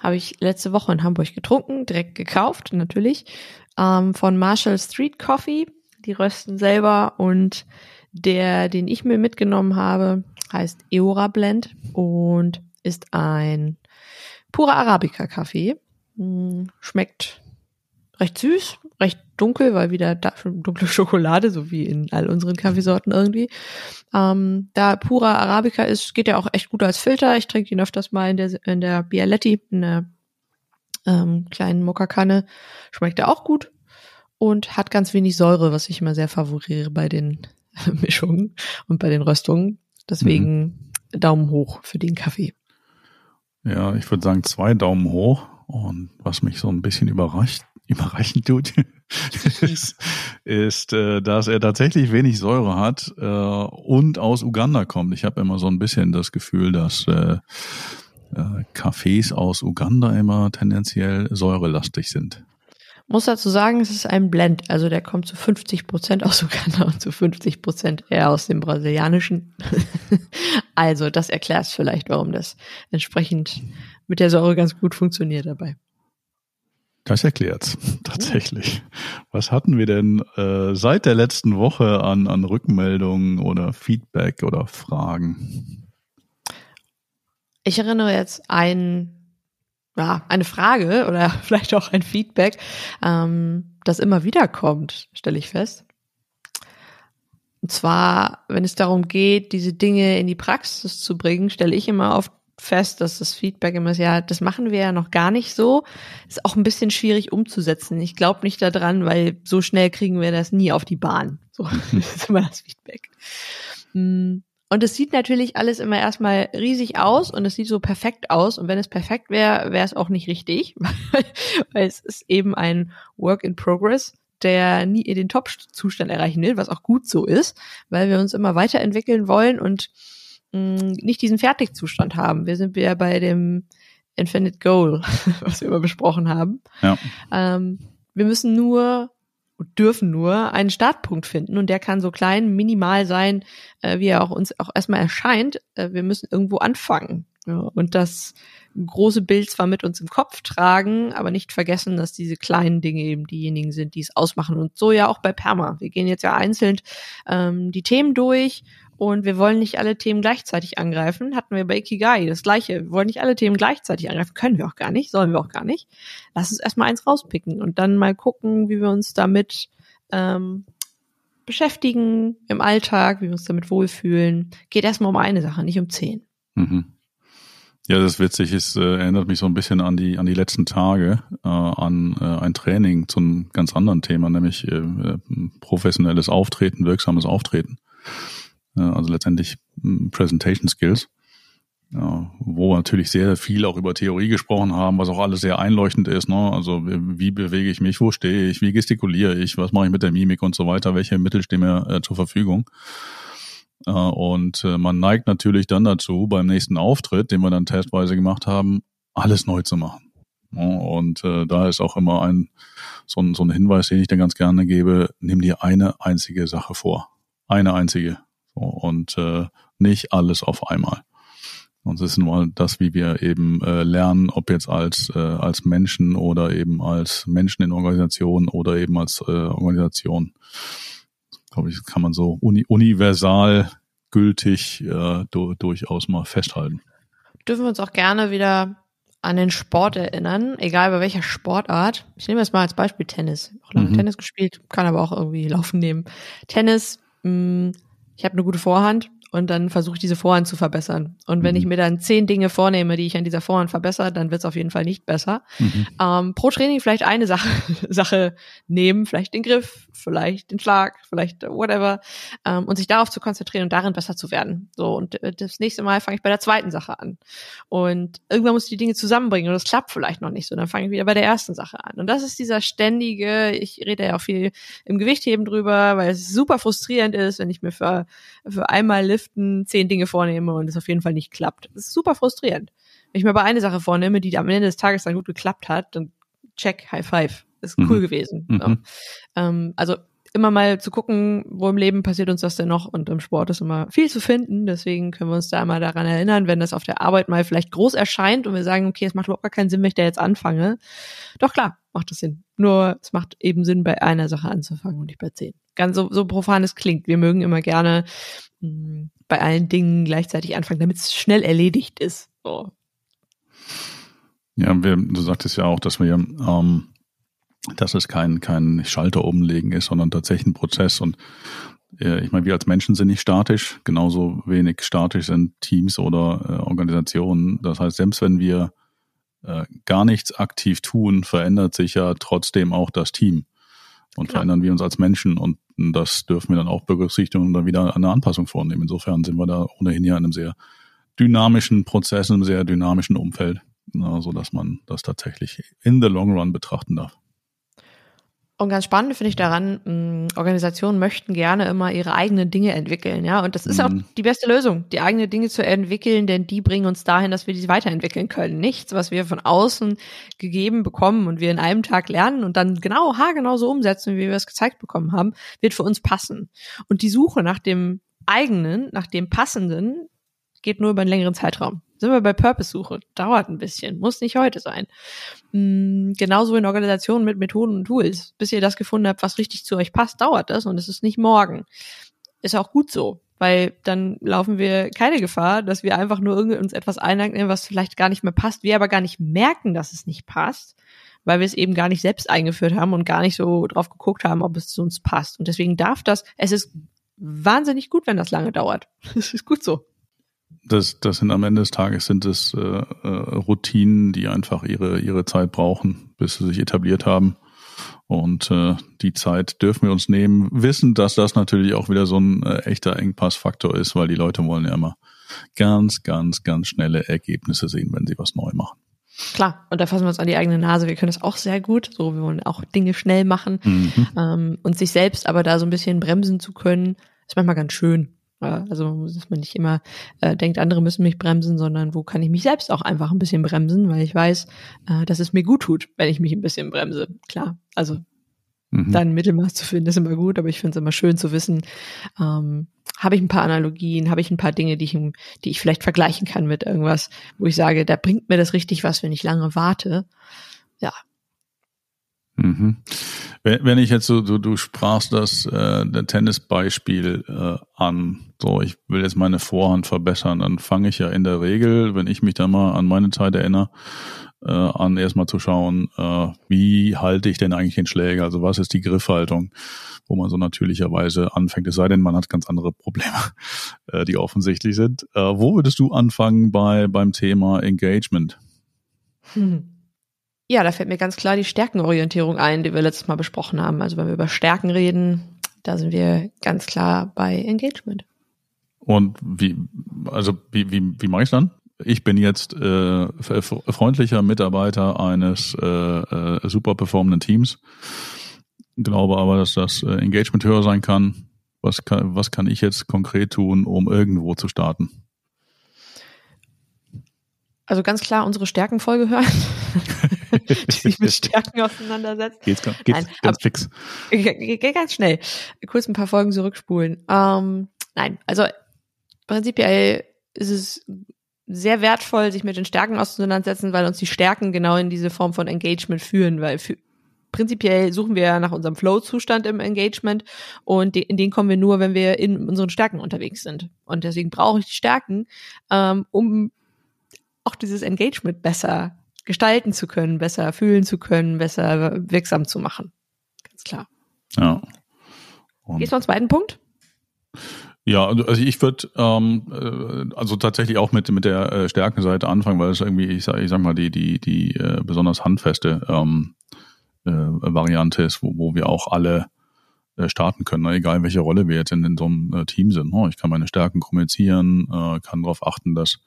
Habe ich letzte Woche in Hamburg getrunken, direkt gekauft, natürlich. Ähm, von Marshall Street Coffee. Die rösten selber und der, den ich mir mitgenommen habe, heißt Eora Blend und ist ein purer Arabica-Kaffee. Hm, schmeckt recht süß, recht dunkel, weil wieder da, dunkle Schokolade, so wie in all unseren Kaffeesorten irgendwie. Ähm, da purer Arabica ist, geht ja auch echt gut als Filter. Ich trinke ihn öfters mal in der, in der Bialetti, in der ähm, kleinen Mokkakanne. Schmeckt er auch gut und hat ganz wenig Säure, was ich immer sehr favoriere bei den Mischungen und bei den Röstungen. Deswegen mhm. Daumen hoch für den Kaffee. Ja, ich würde sagen zwei Daumen hoch. Und was mich so ein bisschen überrascht, überraschend tut, ist, ist äh, dass er tatsächlich wenig Säure hat äh, und aus Uganda kommt. Ich habe immer so ein bisschen das Gefühl, dass äh, äh, Kaffees aus Uganda immer tendenziell säurelastig sind. Muss dazu sagen, es ist ein Blend, also der kommt zu 50 Prozent aus Uganda und zu 50 Prozent eher aus dem brasilianischen. also das erklärt vielleicht, warum das entsprechend mit der Säure ganz gut funktioniert dabei. Das erklärt's tatsächlich. Was hatten wir denn äh, seit der letzten Woche an, an Rückmeldungen oder Feedback oder Fragen? Ich erinnere jetzt ein, ja, eine Frage oder vielleicht auch ein Feedback, ähm, das immer wieder kommt, stelle ich fest. Und zwar, wenn es darum geht, diese Dinge in die Praxis zu bringen, stelle ich immer oft fest, dass das Feedback immer ist, ja, das machen wir ja noch gar nicht so. Ist auch ein bisschen schwierig umzusetzen. Ich glaube nicht daran, weil so schnell kriegen wir das nie auf die Bahn. So ist immer das Feedback. Hm. Und es sieht natürlich alles immer erstmal riesig aus und es sieht so perfekt aus. Und wenn es perfekt wäre, wäre es auch nicht richtig, weil es ist eben ein Work in Progress, der nie den Top-Zustand erreichen will, was auch gut so ist, weil wir uns immer weiterentwickeln wollen und mh, nicht diesen Fertigzustand haben. Wir sind ja bei dem Infinite Goal, was wir immer besprochen haben. Ja. Ähm, wir müssen nur dürfen nur einen Startpunkt finden und der kann so klein, minimal sein, äh, wie er auch uns auch erstmal erscheint. Äh, wir müssen irgendwo anfangen ja, und das große Bild zwar mit uns im Kopf tragen, aber nicht vergessen, dass diese kleinen Dinge eben diejenigen sind, die es ausmachen. Und so ja auch bei Perma. Wir gehen jetzt ja einzeln ähm, die Themen durch und wir wollen nicht alle Themen gleichzeitig angreifen. Hatten wir bei Ikigai das gleiche. Wir wollen nicht alle Themen gleichzeitig angreifen. Können wir auch gar nicht, sollen wir auch gar nicht. Lass uns erstmal eins rauspicken und dann mal gucken, wie wir uns damit ähm, beschäftigen im Alltag, wie wir uns damit wohlfühlen. Geht erstmal um eine Sache, nicht um zehn. Mhm. Ja, das ist witzig. Es äh, erinnert mich so ein bisschen an die an die letzten Tage, äh, an äh, ein Training zu einem ganz anderen Thema, nämlich äh, äh professionelles Auftreten, wirksames Auftreten also letztendlich hm, Presentation Skills, wo wir natürlich sehr viel auch über Theorie gesprochen haben, was auch alles sehr einleuchtend ist. Ne? Also wie bewege ich mich, wo stehe ich, wie gestikuliere ich, was mache ich mit der Mimik und so weiter, welche Mittel stehen mir äh, zur Verfügung. Äh, und äh, man neigt natürlich dann dazu, beim nächsten Auftritt, den wir dann testweise gemacht haben, alles neu zu machen. Und äh, da ist auch immer ein so, ein so ein Hinweis, den ich dann ganz gerne gebe, nimm dir eine einzige Sache vor. Eine einzige. Und äh, nicht alles auf einmal. Und das ist nun mal das, wie wir eben äh, lernen, ob jetzt als, äh, als Menschen oder eben als Menschen in Organisationen oder eben als äh, Organisation. Glaube ich, kann man so uni universal gültig äh, du durchaus mal festhalten. Dürfen wir uns auch gerne wieder an den Sport erinnern, egal bei welcher Sportart. Ich nehme jetzt mal als Beispiel Tennis. Auch lange mhm. Tennis gespielt, kann aber auch irgendwie Laufen nehmen. Tennis, mh, ich habe eine gute Vorhand und dann versuche ich diese Vorhand zu verbessern. Und wenn mhm. ich mir dann zehn Dinge vornehme, die ich an dieser Vorhand verbessere, dann wird es auf jeden Fall nicht besser. Mhm. Ähm, pro Training vielleicht eine Sache, Sache nehmen, vielleicht den Griff, vielleicht den Schlag, vielleicht whatever, ähm, und sich darauf zu konzentrieren und darin besser zu werden. So und äh, das nächste Mal fange ich bei der zweiten Sache an. Und irgendwann muss ich die Dinge zusammenbringen und das klappt vielleicht noch nicht so. Dann fange ich wieder bei der ersten Sache an. Und das ist dieser ständige, ich rede ja auch viel im Gewichtheben drüber, weil es super frustrierend ist, wenn ich mir für, für einmal Liften zehn Dinge vornehme und es auf jeden Fall nicht klappt. Das ist super frustrierend. Wenn ich mir aber eine Sache vornehme, die am Ende des Tages dann gut geklappt hat, dann check, High Five. Ist cool mhm. gewesen. Mhm. So. Ähm, also immer mal zu gucken, wo im Leben passiert uns das denn noch und im Sport ist immer viel zu finden. Deswegen können wir uns da immer daran erinnern, wenn das auf der Arbeit mal vielleicht groß erscheint und wir sagen, okay, es macht überhaupt gar keinen Sinn, wenn ich da jetzt anfange. Doch klar, macht das Sinn. Nur es macht eben Sinn, bei einer Sache anzufangen und nicht bei zehn. Ganz so, so profan es klingt. Wir mögen immer gerne mh, hm, bei allen Dingen gleichzeitig anfangen, damit es schnell erledigt ist. So. Ja, wir, du sagtest ja auch, dass wir ähm, dass es kein, kein Schalter umlegen ist, sondern tatsächlich ein Prozess. Und äh, ich meine, wir als Menschen sind nicht statisch, genauso wenig statisch sind Teams oder äh, Organisationen. Das heißt, selbst wenn wir äh, gar nichts aktiv tun, verändert sich ja trotzdem auch das Team. Und Klar. verändern wir uns als Menschen und das dürfen wir dann auch berücksichtigen und dann wieder eine Anpassung vornehmen. Insofern sind wir da ohnehin ja in einem sehr dynamischen Prozess, in einem sehr dynamischen Umfeld, so dass man das tatsächlich in the long run betrachten darf. Und ganz spannend finde ich daran, mh, Organisationen möchten gerne immer ihre eigenen Dinge entwickeln, ja. Und das ist mhm. auch die beste Lösung, die eigenen Dinge zu entwickeln, denn die bringen uns dahin, dass wir die weiterentwickeln können. Nichts, was wir von außen gegeben bekommen und wir in einem Tag lernen und dann genau, haargenau so umsetzen, wie wir es gezeigt bekommen haben, wird für uns passen. Und die Suche nach dem eigenen, nach dem passenden, geht nur über einen längeren Zeitraum sind wir bei Purpose-Suche. Dauert ein bisschen, muss nicht heute sein. Mhm, genauso in Organisationen mit Methoden und Tools. Bis ihr das gefunden habt, was richtig zu euch passt, dauert das und es ist nicht morgen. Ist auch gut so, weil dann laufen wir keine Gefahr, dass wir einfach nur uns etwas einleiten, was vielleicht gar nicht mehr passt, wir aber gar nicht merken, dass es nicht passt, weil wir es eben gar nicht selbst eingeführt haben und gar nicht so drauf geguckt haben, ob es zu uns passt. Und deswegen darf das, es ist wahnsinnig gut, wenn das lange dauert. Es ist gut so das, das sind am Ende des Tages sind es äh, äh, Routinen, die einfach ihre, ihre Zeit brauchen, bis sie sich etabliert haben. Und äh, die Zeit dürfen wir uns nehmen, wissen, dass das natürlich auch wieder so ein äh, echter Engpassfaktor ist, weil die Leute wollen ja immer ganz, ganz, ganz schnelle Ergebnisse sehen, wenn sie was neu machen. Klar, und da fassen wir uns an die eigene Nase. Wir können das auch sehr gut. So, wir wollen auch Dinge schnell machen. Mhm. Ähm, und sich selbst aber da so ein bisschen bremsen zu können, ist manchmal ganz schön. Also, dass man nicht immer äh, denkt, andere müssen mich bremsen, sondern wo kann ich mich selbst auch einfach ein bisschen bremsen, weil ich weiß, äh, dass es mir gut tut, wenn ich mich ein bisschen bremse. Klar, also mhm. da ein Mittelmaß zu finden, ist immer gut, aber ich finde es immer schön zu wissen, ähm, habe ich ein paar Analogien, habe ich ein paar Dinge, die ich, die ich vielleicht vergleichen kann mit irgendwas, wo ich sage, da bringt mir das richtig was, wenn ich lange warte. Ja, Mhm. Wenn ich jetzt so, du, du sprachst das äh, Tennisbeispiel äh, an, so ich will jetzt meine Vorhand verbessern, dann fange ich ja in der Regel, wenn ich mich da mal an meine Zeit erinnere, äh, an erstmal zu schauen, äh, wie halte ich denn eigentlich den Schläger, also was ist die Griffhaltung, wo man so natürlicherweise anfängt, es sei denn, man hat ganz andere Probleme, äh, die offensichtlich sind. Äh, wo würdest du anfangen bei beim Thema Engagement? Hm. Ja, da fällt mir ganz klar die Stärkenorientierung ein, die wir letztes Mal besprochen haben. Also wenn wir über Stärken reden, da sind wir ganz klar bei Engagement. Und wie, also wie, wie, wie mache ich dann? Ich bin jetzt äh, freundlicher Mitarbeiter eines äh, äh, super performenden Teams, glaube aber, dass das äh, Engagement höher sein kann. Was kann, was kann ich jetzt konkret tun, um irgendwo zu starten? Also ganz klar unsere Stärkenfolge hören. die sich mit Stärken auseinandersetzt. Geht's, geht's Nein, ganz ab, fix. Geht ganz schnell. Kurz ein paar Folgen zurückspulen. Ähm, nein, also prinzipiell ist es sehr wertvoll, sich mit den Stärken auseinandersetzen, weil uns die Stärken genau in diese Form von Engagement führen, weil für, prinzipiell suchen wir nach unserem Flow-Zustand im Engagement und in den kommen wir nur, wenn wir in unseren Stärken unterwegs sind. Und deswegen brauche ich die Stärken, ähm, um auch dieses Engagement besser gestalten zu können, besser fühlen zu können, besser wirksam zu machen. Ganz klar. Ja. Und Gehst du zum zweiten Punkt? Ja, also, also ich würde ähm, äh, also tatsächlich auch mit mit der äh, Stärkenseite anfangen, weil es irgendwie ich sag, ich sag mal die die die äh, besonders handfeste ähm, äh, Variante ist, wo, wo wir auch alle starten können, ne? egal welche Rolle wir jetzt in, in so einem äh, Team sind. Ne? Ich kann meine Stärken kommunizieren, äh, kann darauf achten, dass,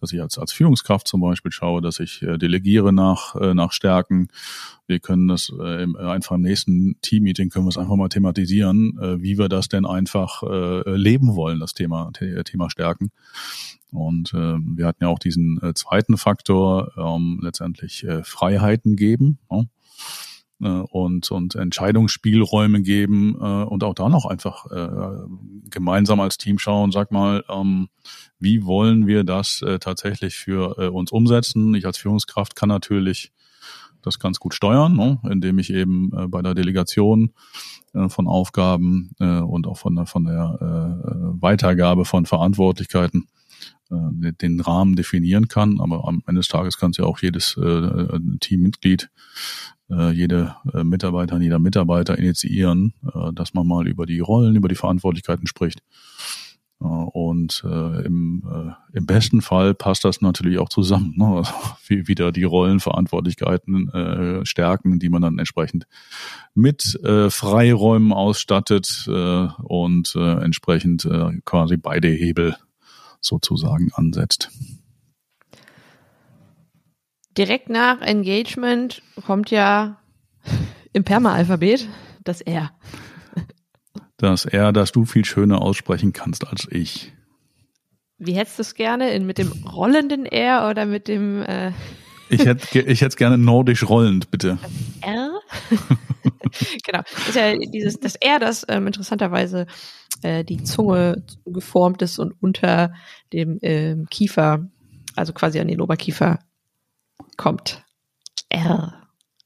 dass ich als, als Führungskraft zum Beispiel schaue, dass ich äh, delegiere nach, äh, nach Stärken. Wir können das äh, einfach im nächsten Team-Meeting können wir es einfach mal thematisieren, äh, wie wir das denn einfach äh, leben wollen, das Thema, Thema Stärken. Und äh, wir hatten ja auch diesen äh, zweiten Faktor, ähm, letztendlich äh, Freiheiten geben. Ne? Äh, und, und Entscheidungsspielräume geben äh, und auch da noch einfach äh, gemeinsam als Team schauen, sag mal, ähm, wie wollen wir das äh, tatsächlich für äh, uns umsetzen? Ich als Führungskraft kann natürlich das ganz gut steuern, ne? indem ich eben äh, bei der Delegation äh, von Aufgaben äh, und auch von der, von der äh, Weitergabe von Verantwortlichkeiten äh, den Rahmen definieren kann. Aber am Ende des Tages kann es ja auch jedes äh, Teammitglied äh, jede äh, Mitarbeiterin, jeder Mitarbeiter initiieren, äh, dass man mal über die Rollen, über die Verantwortlichkeiten spricht. Äh, und äh, im, äh, im besten Fall passt das natürlich auch zusammen. Ne? Also, wie, wieder die Rollen, Verantwortlichkeiten äh, stärken, die man dann entsprechend mit äh, Freiräumen ausstattet äh, und äh, entsprechend äh, quasi beide Hebel sozusagen ansetzt. Direkt nach Engagement kommt ja im Perma-Alphabet das R. Das R, das du viel schöner aussprechen kannst als ich. Wie hättest du es gerne? In, mit dem rollenden R oder mit dem äh Ich hätte ich hätte gerne nordisch rollend, bitte. Das R? genau. Das ist ja dieses, das R, das ähm, interessanterweise äh, die Zunge geformt ist und unter dem ähm, Kiefer, also quasi an den Oberkiefer kommt R.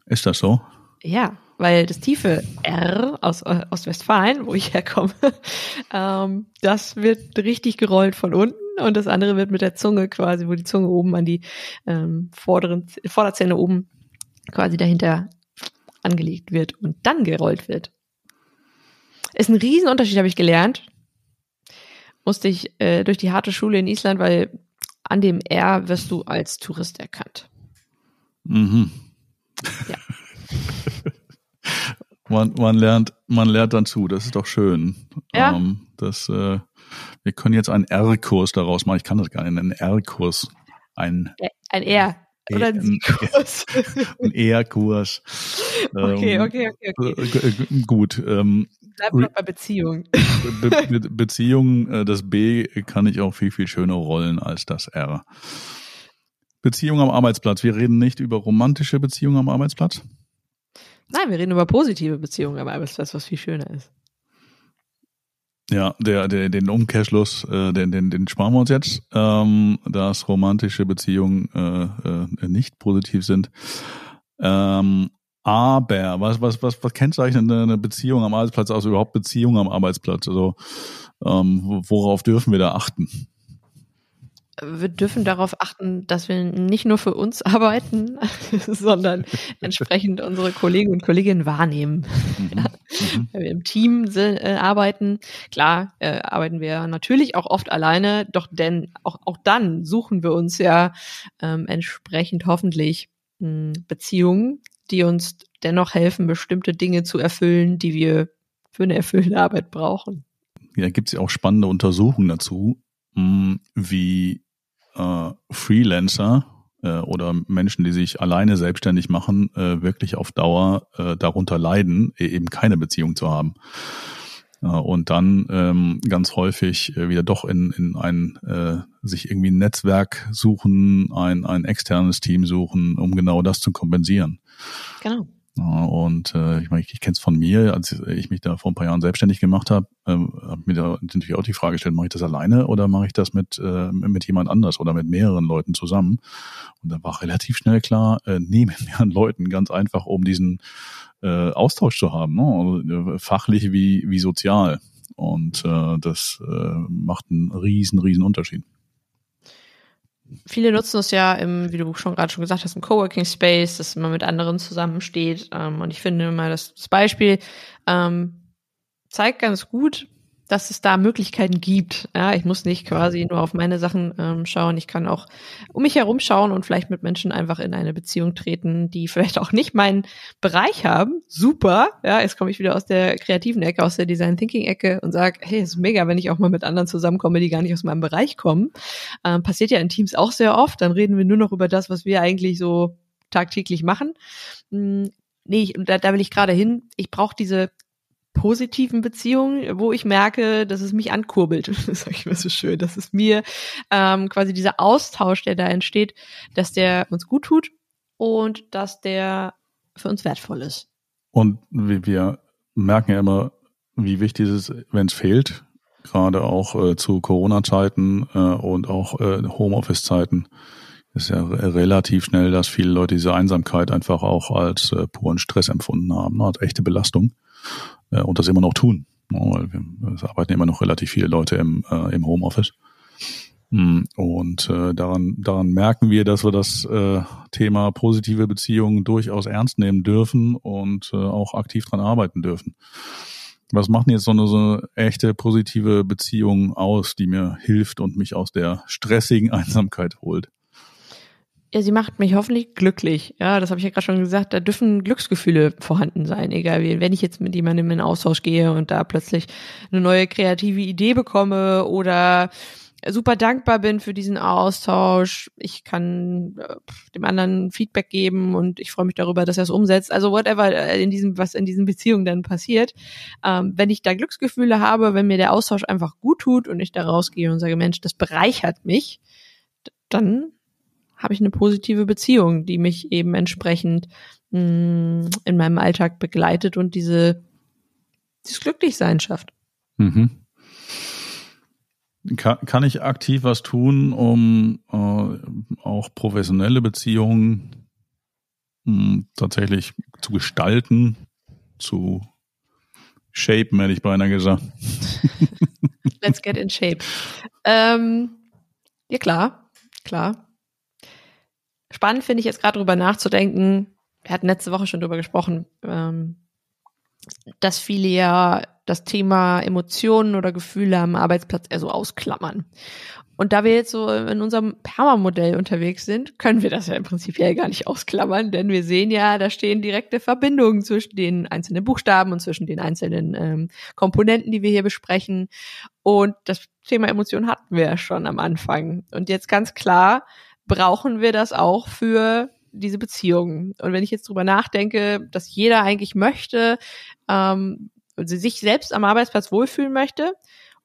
Ist das so? Ja, weil das tiefe R aus äh, Ostwestfalen, wo ich herkomme, ähm, das wird richtig gerollt von unten und das andere wird mit der Zunge quasi, wo die Zunge oben an die ähm, vorderen Vorderzähne oben quasi dahinter angelegt wird und dann gerollt wird. Ist ein Riesenunterschied, habe ich gelernt. Musste ich äh, durch die harte Schule in Island, weil an dem R wirst du als Tourist erkannt. Mhm. Ja. man, man lernt, man lernt dann zu. Das ist doch schön. Ja. Ähm, das, äh, wir können jetzt einen R-Kurs daraus machen. Ich kann das gar nicht. Einen R-Kurs. Ein, ein R. Oder ein Kurs. Ein R-Kurs. Okay, ähm, okay, okay, okay. Gut. Ähm, Bleib noch bei Beziehung. Be Be Beziehung, äh, das B kann ich auch viel, viel schöner rollen als das R. Beziehung am Arbeitsplatz. Wir reden nicht über romantische Beziehungen am Arbeitsplatz. Nein, wir reden über positive Beziehungen am Arbeitsplatz, was viel schöner ist. Ja, der, der, den Umkehrschluss, äh, den, den, den sparen wir uns jetzt, ähm, dass romantische Beziehungen äh, äh, nicht positiv sind. Ähm, aber was, was, was, was kennzeichnet eine Beziehung am Arbeitsplatz aus, überhaupt Beziehungen am Arbeitsplatz? Also ähm, worauf dürfen wir da achten? Wir dürfen darauf achten, dass wir nicht nur für uns arbeiten, sondern entsprechend unsere Kollegen und Kolleginnen wahrnehmen. Mhm. Ja. Mhm. Wenn wir im Team sind, äh, arbeiten, klar, äh, arbeiten wir natürlich auch oft alleine, doch denn auch, auch dann suchen wir uns ja ähm, entsprechend hoffentlich mh, hm, Beziehungen, die uns dennoch helfen, bestimmte Dinge zu erfüllen, die wir für eine erfüllende Arbeit brauchen. Ja, gibt es ja auch spannende Untersuchungen dazu, hm, wie äh, Freelancer äh, oder Menschen, die sich alleine selbstständig machen, äh, wirklich auf Dauer äh, darunter leiden, e-, eben keine Beziehung zu haben. Äh, und dann ähm, ganz häufig äh, wieder doch in, in ein äh, sich irgendwie ein Netzwerk suchen, ein, ein externes Team suchen, um genau das zu kompensieren. Genau. Und äh, ich meine, ich, ich kenne es von mir, als ich mich da vor ein paar Jahren selbstständig gemacht habe, ähm, habe mir da natürlich auch die Frage gestellt, mache ich das alleine oder mache ich das mit, äh, mit jemand anders oder mit mehreren Leuten zusammen? Und da war relativ schnell klar, äh, nee, mit mehreren Leuten, ganz einfach, um diesen äh, Austausch zu haben, ne? also, äh, fachlich wie, wie sozial. Und äh, das äh, macht einen riesen, riesen Unterschied viele nutzen es ja im, wie du schon gerade schon gesagt hast, im Coworking Space, dass man mit anderen zusammensteht. Ähm, und ich finde das, das Beispiel ähm, zeigt ganz gut, dass es da Möglichkeiten gibt. Ja, ich muss nicht quasi nur auf meine Sachen ähm, schauen. Ich kann auch um mich herum schauen und vielleicht mit Menschen einfach in eine Beziehung treten, die vielleicht auch nicht meinen Bereich haben. Super. Ja, jetzt komme ich wieder aus der kreativen Ecke, aus der Design Thinking Ecke und sage, hey, ist mega, wenn ich auch mal mit anderen zusammenkomme, die gar nicht aus meinem Bereich kommen. Ähm, passiert ja in Teams auch sehr oft. Dann reden wir nur noch über das, was wir eigentlich so tagtäglich machen. Hm, nee, da, da will ich gerade hin. Ich brauche diese positiven Beziehungen, wo ich merke, dass es mich ankurbelt. Sage ich mir so schön. Das ist mir ähm, quasi dieser Austausch, der da entsteht, dass der uns gut tut und dass der für uns wertvoll ist. Und wir merken ja immer, wie wichtig es ist, wenn es fehlt, gerade auch äh, zu Corona-Zeiten äh, und auch äh, Homeoffice-Zeiten ist ja relativ schnell, dass viele Leute diese Einsamkeit einfach auch als äh, puren Stress empfunden haben, ne, als echte Belastung äh, und das immer noch tun. Weil wir, es arbeiten immer noch relativ viele Leute im, äh, im Homeoffice. Hm, und äh, daran, daran merken wir, dass wir das äh, Thema positive Beziehungen durchaus ernst nehmen dürfen und äh, auch aktiv dran arbeiten dürfen. Was macht jetzt so eine, so eine echte positive Beziehung aus, die mir hilft und mich aus der stressigen Einsamkeit holt? Ja, sie macht mich hoffentlich glücklich. Ja, das habe ich ja gerade schon gesagt. Da dürfen Glücksgefühle vorhanden sein, egal wie. Wenn ich jetzt mit jemandem in Austausch gehe und da plötzlich eine neue kreative Idee bekomme oder super dankbar bin für diesen Austausch. Ich kann äh, dem anderen Feedback geben und ich freue mich darüber, dass er es umsetzt. Also whatever äh, in diesem, was in diesen Beziehungen dann passiert. Ähm, wenn ich da Glücksgefühle habe, wenn mir der Austausch einfach gut tut und ich da rausgehe und sage, Mensch, das bereichert mich, dann habe ich eine positive Beziehung, die mich eben entsprechend mh, mm, in meinem Alltag begleitet und diese dieses Glücklichsein schafft. Mhm. Kann, kann ich aktiv was tun, um äh, auch professionelle Beziehungen mh, hm, tatsächlich zu gestalten, zu shapen, hätte ich beinahe gesagt. Let's get in shape. Ähm, ja klar, klar. Spannend finde ich jetzt gerade drüber nachzudenken. Wir hatten letzte Woche schon drüber gesprochen, ähm, dass viele ja das Thema Emotionen oder Gefühle am Arbeitsplatz eher so ausklammern. Und da wir jetzt so in unserem Perma-Modell unterwegs sind, können wir das ja im Prinzip ja gar nicht ausklammern, denn wir sehen ja, da stehen direkte Verbindungen zwischen den einzelnen Buchstaben und zwischen den einzelnen ähm, Komponenten, die wir hier besprechen. Und das Thema Emotionen hatten wir ja schon am Anfang. Und jetzt ganz klar, brauchen wir das auch für diese Beziehungen. Und wenn ich jetzt drüber nachdenke, dass jeder eigentlich möchte, ähm, sich selbst am Arbeitsplatz wohlfühlen möchte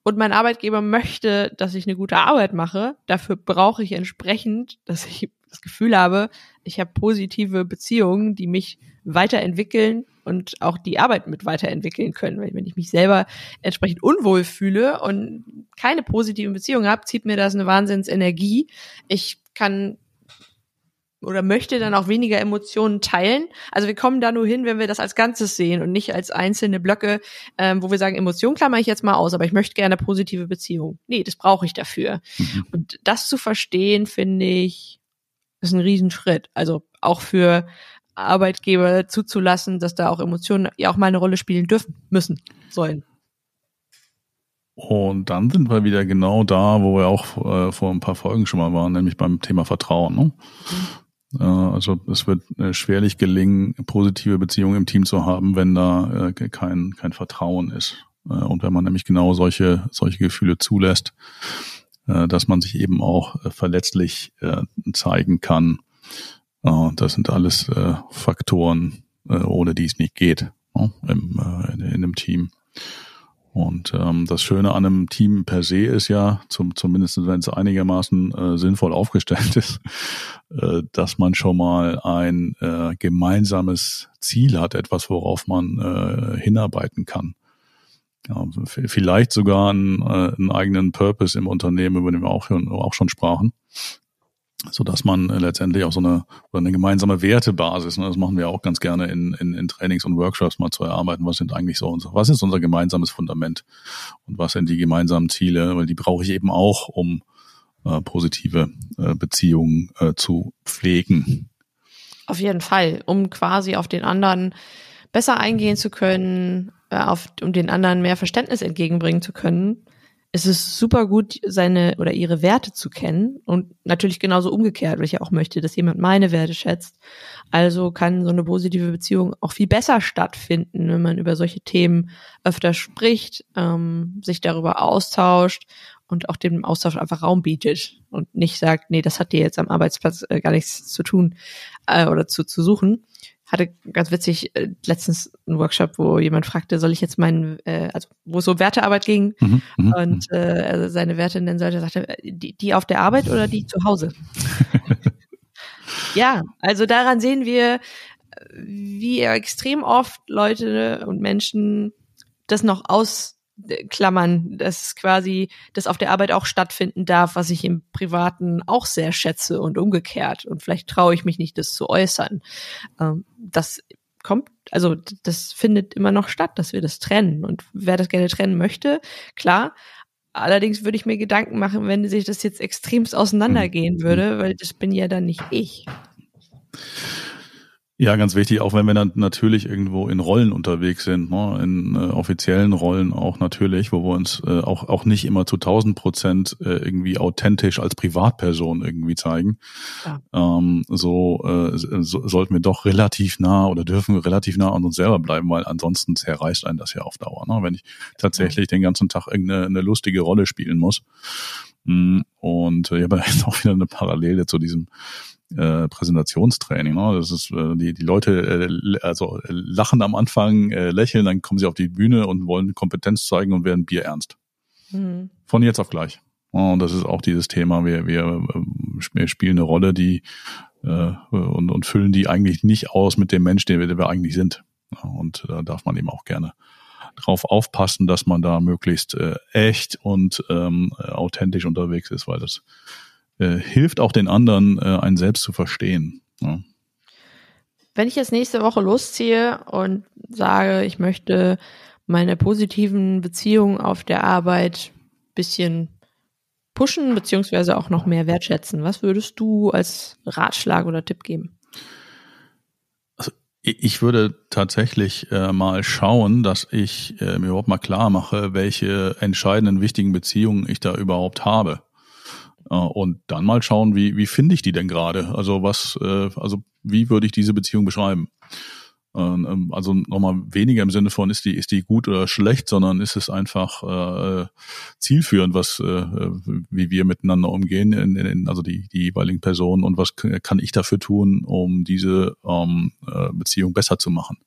und mein Arbeitgeber möchte, dass ich eine gute Arbeit mache, dafür brauche ich entsprechend, dass ich das Gefühl habe, ich habe positive Beziehungen, die mich weiterentwickeln und auch die Arbeit mit weiterentwickeln können. Wenn ich mich selber entsprechend unwohl fühle und keine positiven Beziehungen habe, zieht mir das eine Wahnsinnsenergie. Ich kann oder möchte dann auch weniger Emotionen teilen. Also wir kommen da nur hin, wenn wir das als Ganzes sehen und nicht als einzelne Blöcke, ähm, wo wir sagen, Emotionen klammer ich jetzt mal aus, aber ich möchte gerne positive Beziehungen. Nee, das brauche ich dafür. Mhm. Und das zu verstehen, finde ich, ist ein Riesenschritt. Also auch für Arbeitgeber zuzulassen, dass da auch Emotionen ja auch mal eine Rolle spielen dürfen, müssen, sollen. Und dann sind wir wieder genau da, wo wir auch äh, vor ein paar Folgen schon mal waren, nämlich beim Thema Vertrauen. Ne? Mhm. Äh, also es wird äh, schwerlich gelingen, positive Beziehungen im Team zu haben, wenn da äh, kein, kein Vertrauen ist. Äh, und wenn man nämlich genau solche, solche Gefühle zulässt, äh, dass man sich eben auch verletzlich zeigen kann. Das sind alles Faktoren, ohne die es nicht geht ne? im, in, in einem Team. Und ähm, das Schöne an einem Team per se ist ja, zum, zumindest wenn es einigermaßen äh, sinnvoll aufgestellt ist, äh, dass man schon mal ein äh, gemeinsames Ziel hat, etwas, worauf man äh, hinarbeiten kann. Ja, vielleicht sogar einen, äh, einen eigenen Purpose im Unternehmen, über den wir auch, auch schon sprachen so dass man letztendlich auch so eine oder eine gemeinsame Wertebasis, ne, das machen wir auch ganz gerne in, in, in Trainings und Workshops mal zu erarbeiten, was sind eigentlich so unser, was ist unser gemeinsames Fundament? Und was sind die gemeinsamen Ziele, weil die brauche ich eben auch, um äh, positive äh, Beziehungen äh, zu pflegen. Auf jeden Fall, um quasi auf den anderen besser eingehen zu können, äh, auf, um den anderen mehr Verständnis entgegenbringen zu können, ist es super gut, seine oder ihre Werte zu kennen und natürlich genauso umgekehrt, weil ich ja auch möchte, dass jemand meine Werte schätzt. Also kann so eine positive Beziehung auch viel besser stattfinden, wenn man über solche Themen öfter spricht, ähm, sich darüber austauscht und auch dem Austausch einfach Raum bietet und nicht sagt, nee, das hat dir jetzt am Arbeitsplatz äh, gar nichts zu tun äh, oder zu, zu suchen hatte ganz witzig äh, letztens einen Workshop, wo jemand fragte, soll ich jetzt meinen, äh, also wo es so Wertearbeit ging mhm, mhm und mhm. äh, also seine Werte nennen sollte, sagte, äh, die, die auf der Arbeit oder die zu Hause? ja, also daran sehen wir, wie extrem oft Leute und Menschen das noch aus Klammern, dass quasi das auf der Arbeit auch stattfinden darf, was ich im Privaten auch sehr schätze und umgekehrt. Und vielleicht traue ich mich nicht, das zu äußern. Ähm, das kommt, also das findet immer noch statt, dass wir das trennen. Und wer das gerne trennen möchte, klar. Allerdings würde ich mir Gedanken machen, wenn sich das jetzt extremst auseinandergehen würde, weil das bin ja dann nicht ich. Ja, ganz wichtig, auch wenn wir dann natürlich irgendwo in Rollen unterwegs sind, ne, in äh, offiziellen Rollen auch natürlich, wo wir uns äh, auch, auch nicht immer zu 1000 Prozent äh, irgendwie authentisch als Privatperson irgendwie zeigen. Ja. Ähm, so, äh, so sollten wir doch relativ nah oder dürfen relativ nah an uns selber bleiben, weil ansonsten zerreißt einen das ja auf Dauer. Ne? Wenn ich tatsächlich den ganzen Tag irgendeine eine lustige Rolle spielen muss. Mm, und äh, ich habe jetzt auch wieder eine Parallele zu diesem äh, Präsentationstraining. Ne? Das ist äh, die die Leute äh, also äh, lachen am Anfang, äh, lächeln, dann kommen sie auf die Bühne und wollen Kompetenz zeigen und werden Bier ernst. Mhm. Von jetzt auf gleich. Und das ist auch dieses Thema. Wir wir, wir spielen eine Rolle, die äh, und, und füllen die eigentlich nicht aus mit dem Mensch, den wir, den wir eigentlich sind. Und da darf man eben auch gerne drauf aufpassen, dass man da möglichst äh, echt und ähm, authentisch unterwegs ist, weil das äh, hilft auch den anderen, äh, einen selbst zu verstehen. Ja. Wenn ich jetzt nächste Woche losziehe und sage, ich möchte meine positiven Beziehungen auf der Arbeit bisschen pushen, beziehungsweise auch noch mehr wertschätzen, was würdest du als Ratschlag oder Tipp geben? Also ich würde tatsächlich äh, mal schauen, dass ich äh, mir überhaupt mal klar mache, welche entscheidenden, wichtigen Beziehungen ich da überhaupt habe. Äh, und dann mal schauen, wie, wie finde ich die denn gerade? Also was, äh, also wie würde ich diese Beziehung beschreiben? Ähm, ähm, also nochmal weniger im Sinne von, ist die, ist die gut oder schlecht, sondern ist es einfach äh, zielführend, was, äh, wie wir miteinander umgehen, in, in, also die, die jeweiligen Personen und was kann ich dafür tun, um diese ähm, äh, Beziehung besser zu machen.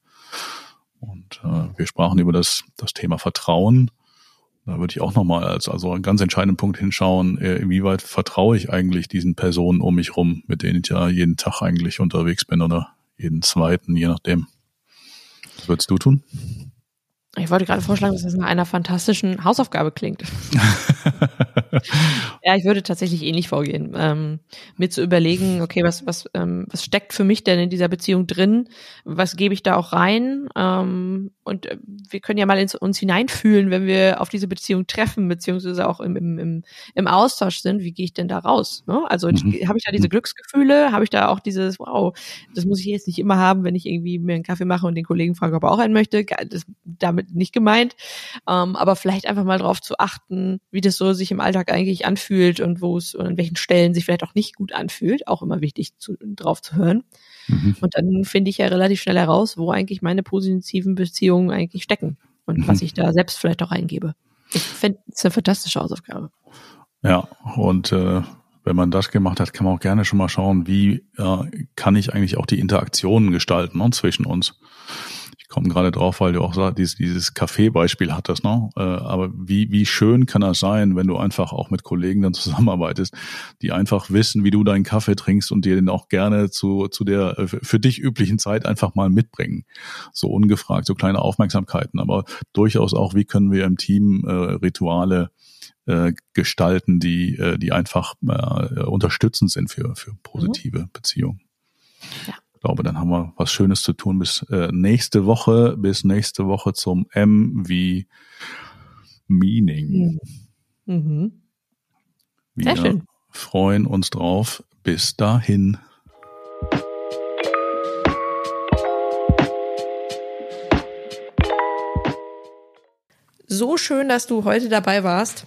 Und äh, wir sprachen über das, das Thema Vertrauen. Da würde ich auch nochmal als also einen ganz entscheidenden Punkt hinschauen, äh, inwieweit vertraue ich eigentlich diesen Personen um mich rum, mit denen ich ja jeden Tag eigentlich unterwegs bin oder jeden zweiten, je nachdem. Was würdest du tun? Ich wollte gerade vorschlagen, dass das nach einer fantastischen Hausaufgabe klingt. ja, ich würde tatsächlich ähnlich vorgehen. Ähm, mir zu überlegen, okay, was, was, ähm, was steckt für mich denn in dieser Beziehung drin? Was gebe ich da auch rein? Ähm, und äh, wir können ja mal in uns hineinfühlen, wenn wir auf diese Beziehung treffen, beziehungsweise auch im, im, im, im Austausch sind. Wie gehe ich denn da raus? Ne? Also mhm. habe ich da diese Glücksgefühle? Habe ich da auch dieses, wow, das muss ich jetzt nicht immer haben, wenn ich irgendwie mir einen Kaffee mache und den Kollegen frage, ob er auch einen möchte. Das, damit nicht gemeint. Ähm, aber vielleicht einfach mal drauf zu achten, wie das so sich im Alltag eigentlich anfühlt und wo es und an welchen Stellen sich vielleicht auch nicht gut anfühlt. Auch immer wichtig, zu, drauf zu hören. Mhm. Und dann finde ich ja relativ schnell heraus, wo eigentlich meine positiven Beziehungen eigentlich stecken und mhm. was ich da selbst vielleicht auch eingebe. Ich finde es eine fantastische Hausaufgabe. Ja, und äh, wenn man das gemacht hat, kann man auch gerne schon mal schauen, wie äh, kann ich eigentlich auch die Interaktionen gestalten ne, zwischen uns ich komme gerade drauf, weil du auch sagst, dieses, dieses Kaffee-Beispiel hattest, ne? Äh, aber wie, wie schön kann das sein, wenn du einfach auch mit Kollegen dann zusammenarbeitest, die einfach wissen, wie du deinen Kaffee trinkst und dir den auch gerne zu, zu der äh, für dich üblichen Zeit einfach mal mitbringen. So ungefragt, so kleine Aufmerksamkeiten, aber durchaus auch, wie können wir im Team äh, Rituale äh, gestalten, die, äh, die einfach äh, unterstützend sind für, für positive mhm. Beziehungen. Ja glaube, dann haben wir was Schönes zu tun bis äh, nächste Woche, bis nächste Woche zum M wie Meaning. Mhm. Wir Sehr schön. freuen uns drauf. Bis dahin. so schön, dass du heute dabei warst.